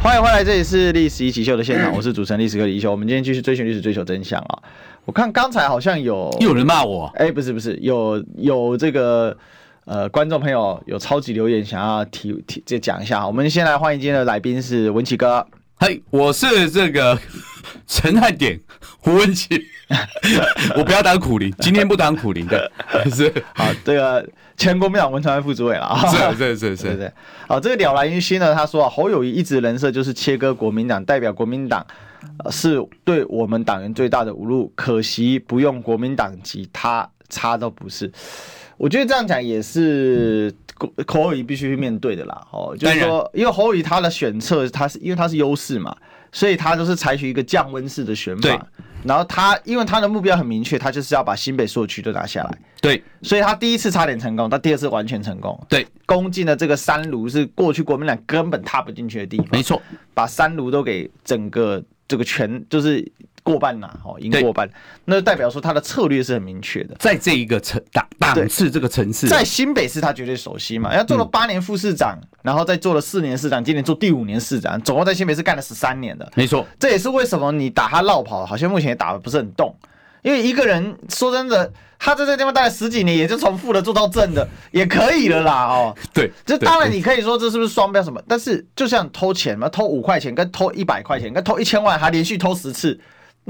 欢迎回来，这里是《历史易起秀》的现场，我是主持人历史哥李一修。我们今天继续追寻历史，追求真相啊！我看刚才好像有有人骂我，哎，不是不是，有有这个。呃，观众朋友有超级留言想要提提，再讲一下。我们先来欢迎今天的来宾是文奇哥。嘿，我是这个 陈汉典胡文奇，我不要当苦苓，今天不当苦苓的，是好这个前国民党文传会副主委了啊，是是是是是，好这个了然于心呢，他说侯友谊一直人设就是切割国民党，代表国民党，呃，是对我们党员最大的侮辱，可惜不用国民党籍，他差都不是。我觉得这样讲也是侯友宜必须去面对的啦。哦，就是说，因为侯友宜他的选策，他是因为他是优势嘛，所以他就是采取一个降温式的选法。然后他因为他的目标很明确，他就是要把新北所有区都拿下来。对。所以他第一次差点成功，他第二次完全成功。对。攻进了这个三炉，是过去国民党根本踏不进去的地方。没错。把三炉都给整个这个全就是。过半呐，哦，赢过半，那代表说他的策略是很明确的，在这一个层档档次这个层次，在新北市他绝对熟悉嘛，要做了八年副市长，然后再做了四年市长，今年做第五年市长，总共在新北市干了十三年的，没错，这也是为什么你打他落跑，好像目前也打的不是很动，因为一个人说真的，他在这个地方待了十几年，也就从负的做到正的，也可以了啦，哦，对，这当然你可以说这是不是双标什么，但是就像偷钱嘛，偷五块钱跟偷一百块钱跟偷一千万，还连续偷十次。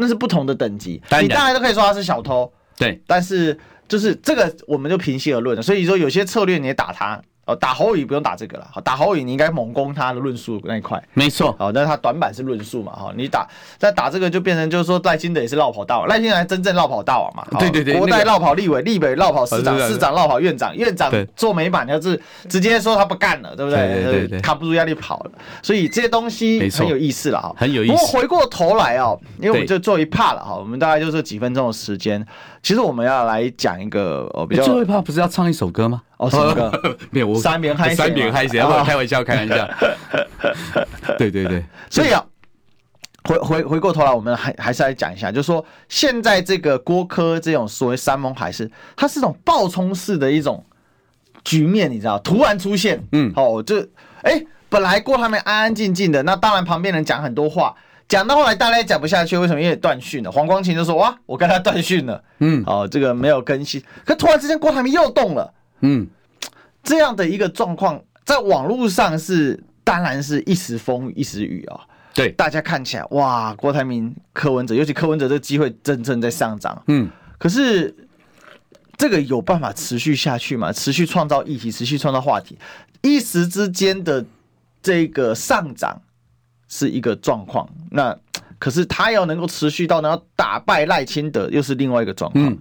那是不同的等级，你当然都可以说他是小偷，对，但是就是这个我们就平心而论了。所以说有些策略你也打他哦，打侯友不用打这个了，好，打侯友你应该猛攻他的论述那一块，没错，好，但是他短板是论述嘛，哈，你打再打这个就变成就是说赖清德也是绕跑大王，赖清德还真正绕跑大王嘛，对对对，国代绕跑立委，立委绕跑市长，市长绕跑院长，院长做美版要是直接说他不干了，对不对？对对对，扛不住压力跑了，所以这些东西很有意思了哈，很有意思。不过回过头来哦，因为我们就做一 part 了哈，我们大概就是几分钟的时间，其实我们要来讲一个哦比较，最后一不是要唱一首歌吗？哦，什么歌？没有，三连嗨，三边嗨，谁？开玩笑，开玩笑。对对对，所以啊，回回回过头来，我们还还是来讲一下，就是说现在这个郭科这种所谓山盟海誓，它是一种暴冲式的一种局面，你知道？突然出现，嗯，哦，就哎，本来郭他们安安静静的，那当然旁边人讲很多话，讲到后来大家也讲不下去，为什么？因为断讯了。黄光芹就说：“哇，我跟他断讯了。”嗯，哦，这个没有更新，可突然之间郭台铭又动了。嗯，这样的一个状况，在网络上是当然是一时风一时雨啊。对，大家看起来哇，郭台铭、柯文哲，尤其柯文哲这个机会真正在上涨。嗯，可是这个有办法持续下去吗？持续创造议题，持续创造话题，一时之间的这个上涨是一个状况。那可是他要能够持续到能打败赖清德，又是另外一个状况。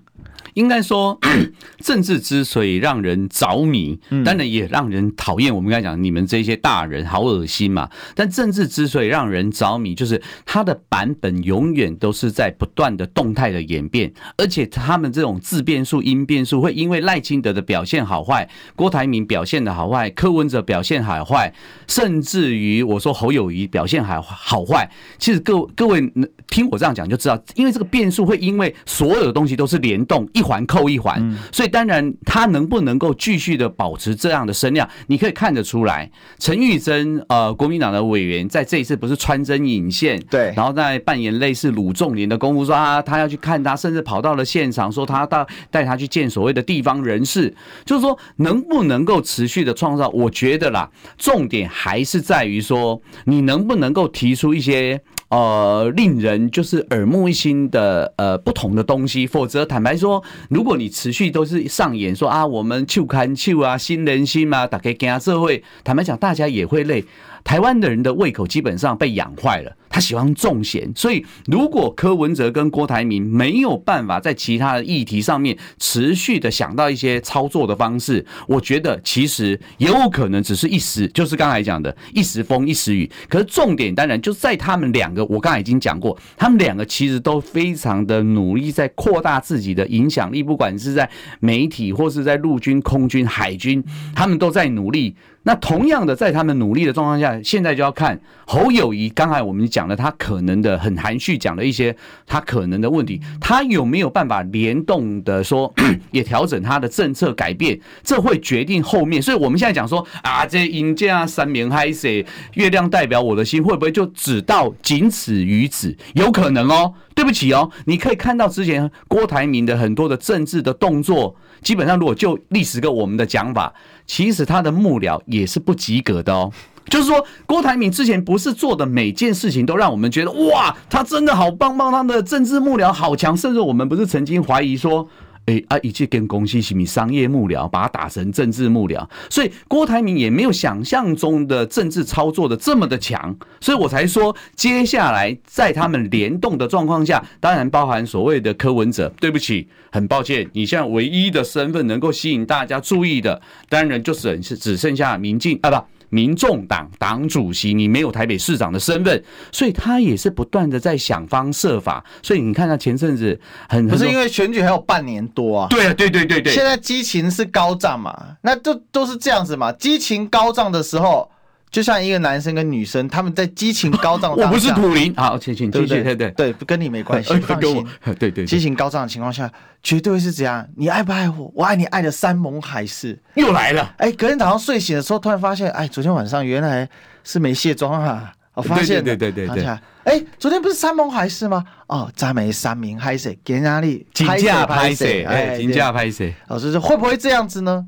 应该说，政治之所以让人着迷，当然也让人讨厌。我们刚才讲，你们这些大人好恶心嘛。但政治之所以让人着迷，就是它的版本永远都是在不断的动态的演变，而且他们这种自变数、因变数，会因为赖清德的表现好坏，郭台铭表现的好坏，柯文哲表现好坏，甚至于我说侯友谊表现好好坏，其实各各位听我这样讲就知道，因为这个变数会因为所有的东西都是联动一。环扣一环，所以当然他能不能够继续的保持这样的声量，你可以看得出来。陈玉珍呃，国民党的委员在这一次不是穿针引线，对，然后在扮演类似鲁仲连的功夫，说啊他要去看他，甚至跑到了现场，说他到带他去见所谓的地方人士，就是说能不能够持续的创造，我觉得啦，重点还是在于说你能不能够提出一些。呃，令人就是耳目一新的呃不同的东西，否则坦白说，如果你持续都是上演说啊，我们去看旧啊，新人心嘛，大家跟社会，坦白讲，大家也会累。台湾的人的胃口基本上被养坏了，他喜欢重咸，所以如果柯文哲跟郭台铭没有办法在其他的议题上面持续的想到一些操作的方式，我觉得其实也有可能只是一时，就是刚才讲的一时风一时雨。可是重点当然就在他们两个，我刚才已经讲过，他们两个其实都非常的努力在扩大自己的影响力，不管是在媒体或是在陆军、空军、海军，他们都在努力。那同样的，在他们努力的状况下，现在就要看侯友宜。刚才我们讲了，他可能的很含蓄讲了一些他可能的问题，他有没有办法联动的说 也调整他的政策改变？这会决定后面。所以我们现在讲说啊，这阴间啊，三明嗨谁，月亮代表我的心，会不会就只到仅此于此？有可能哦。对不起哦，你可以看到之前郭台铭的很多的政治的动作，基本上如果就历史跟我们的讲法，其实他的幕僚也是不及格的哦。就是说，郭台铭之前不是做的每件事情都让我们觉得哇，他真的好棒棒，他的政治幕僚好强，甚至我们不是曾经怀疑说。哎啊！一切跟公司是米商业幕僚，把它打成政治幕僚，所以郭台铭也没有想象中的政治操作的这么的强，所以我才说，接下来在他们联动的状况下，当然包含所谓的柯文哲。对不起，很抱歉，你现在唯一的身份能够吸引大家注意的，当然就是只剩下民进啊不。民众党党主席，你没有台北市长的身份，所以他也是不断的在想方设法。所以你看他前阵子很不是因为选举还有半年多啊？对啊，对对对对。现在激情是高涨嘛？那都都是这样子嘛？激情高涨的时候。就像一个男生跟女生，他们在激情高涨，我不是土林，好，请请继续，对对对，跟你没关系，放心，对 对，激情高涨的情况下，绝对是这样，你爱不爱我？我爱你，爱的山盟海誓又来了。哎，隔天早上睡醒的时候，突然发现，哎，昨天晚上原来是没卸妆啊！我发现，对对对对，哎，昨天不是山盟海誓吗？哦，咱没山盟海誓，给哪里？金价拍谁？哎，金价拍谁？老师说会不会这样子呢？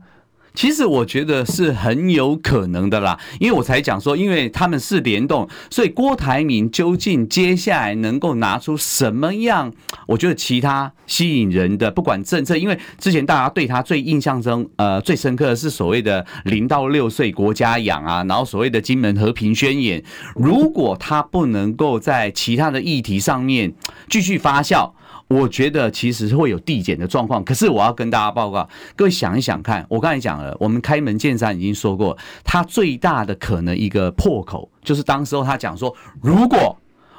其实我觉得是很有可能的啦，因为我才讲说，因为他们是联动，所以郭台铭究竟接下来能够拿出什么样？我觉得其他吸引人的，不管政策，因为之前大家对他最印象中，呃，最深刻的是所谓的零到六岁国家养啊，然后所谓的金门和平宣言，如果他不能够在其他的议题上面继续发酵。我觉得其实会有递减的状况，可是我要跟大家报告，各位想一想看，我刚才讲了，我们开门见山已经说过，他最大的可能一个破口，就是当时候他讲说，如果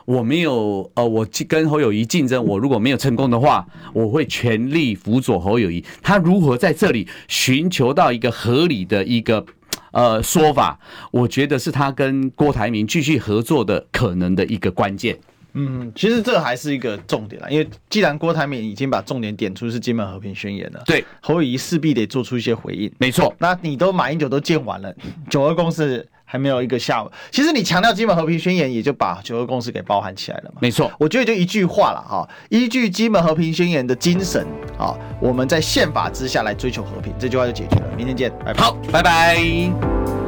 我没有呃，我跟侯友谊竞争，我如果没有成功的话，我会全力辅佐侯友谊。他如何在这里寻求到一个合理的一个呃说法？我觉得是他跟郭台铭继续合作的可能的一个关键。嗯，其实这还是一个重点啦，因为既然郭台铭已经把重点点出是金门和平宣言了，对，侯友宜势必得做出一些回应。没错，那你都马英九都见完了，九二共识还没有一个下文。其实你强调金门和平宣言，也就把九二共识给包含起来了嘛。没错，我觉得就一句话了哈，依据金门和平宣言的精神啊，我们在宪法之下来追求和平，这句话就解决了。明天见，拜拜。好，拜拜。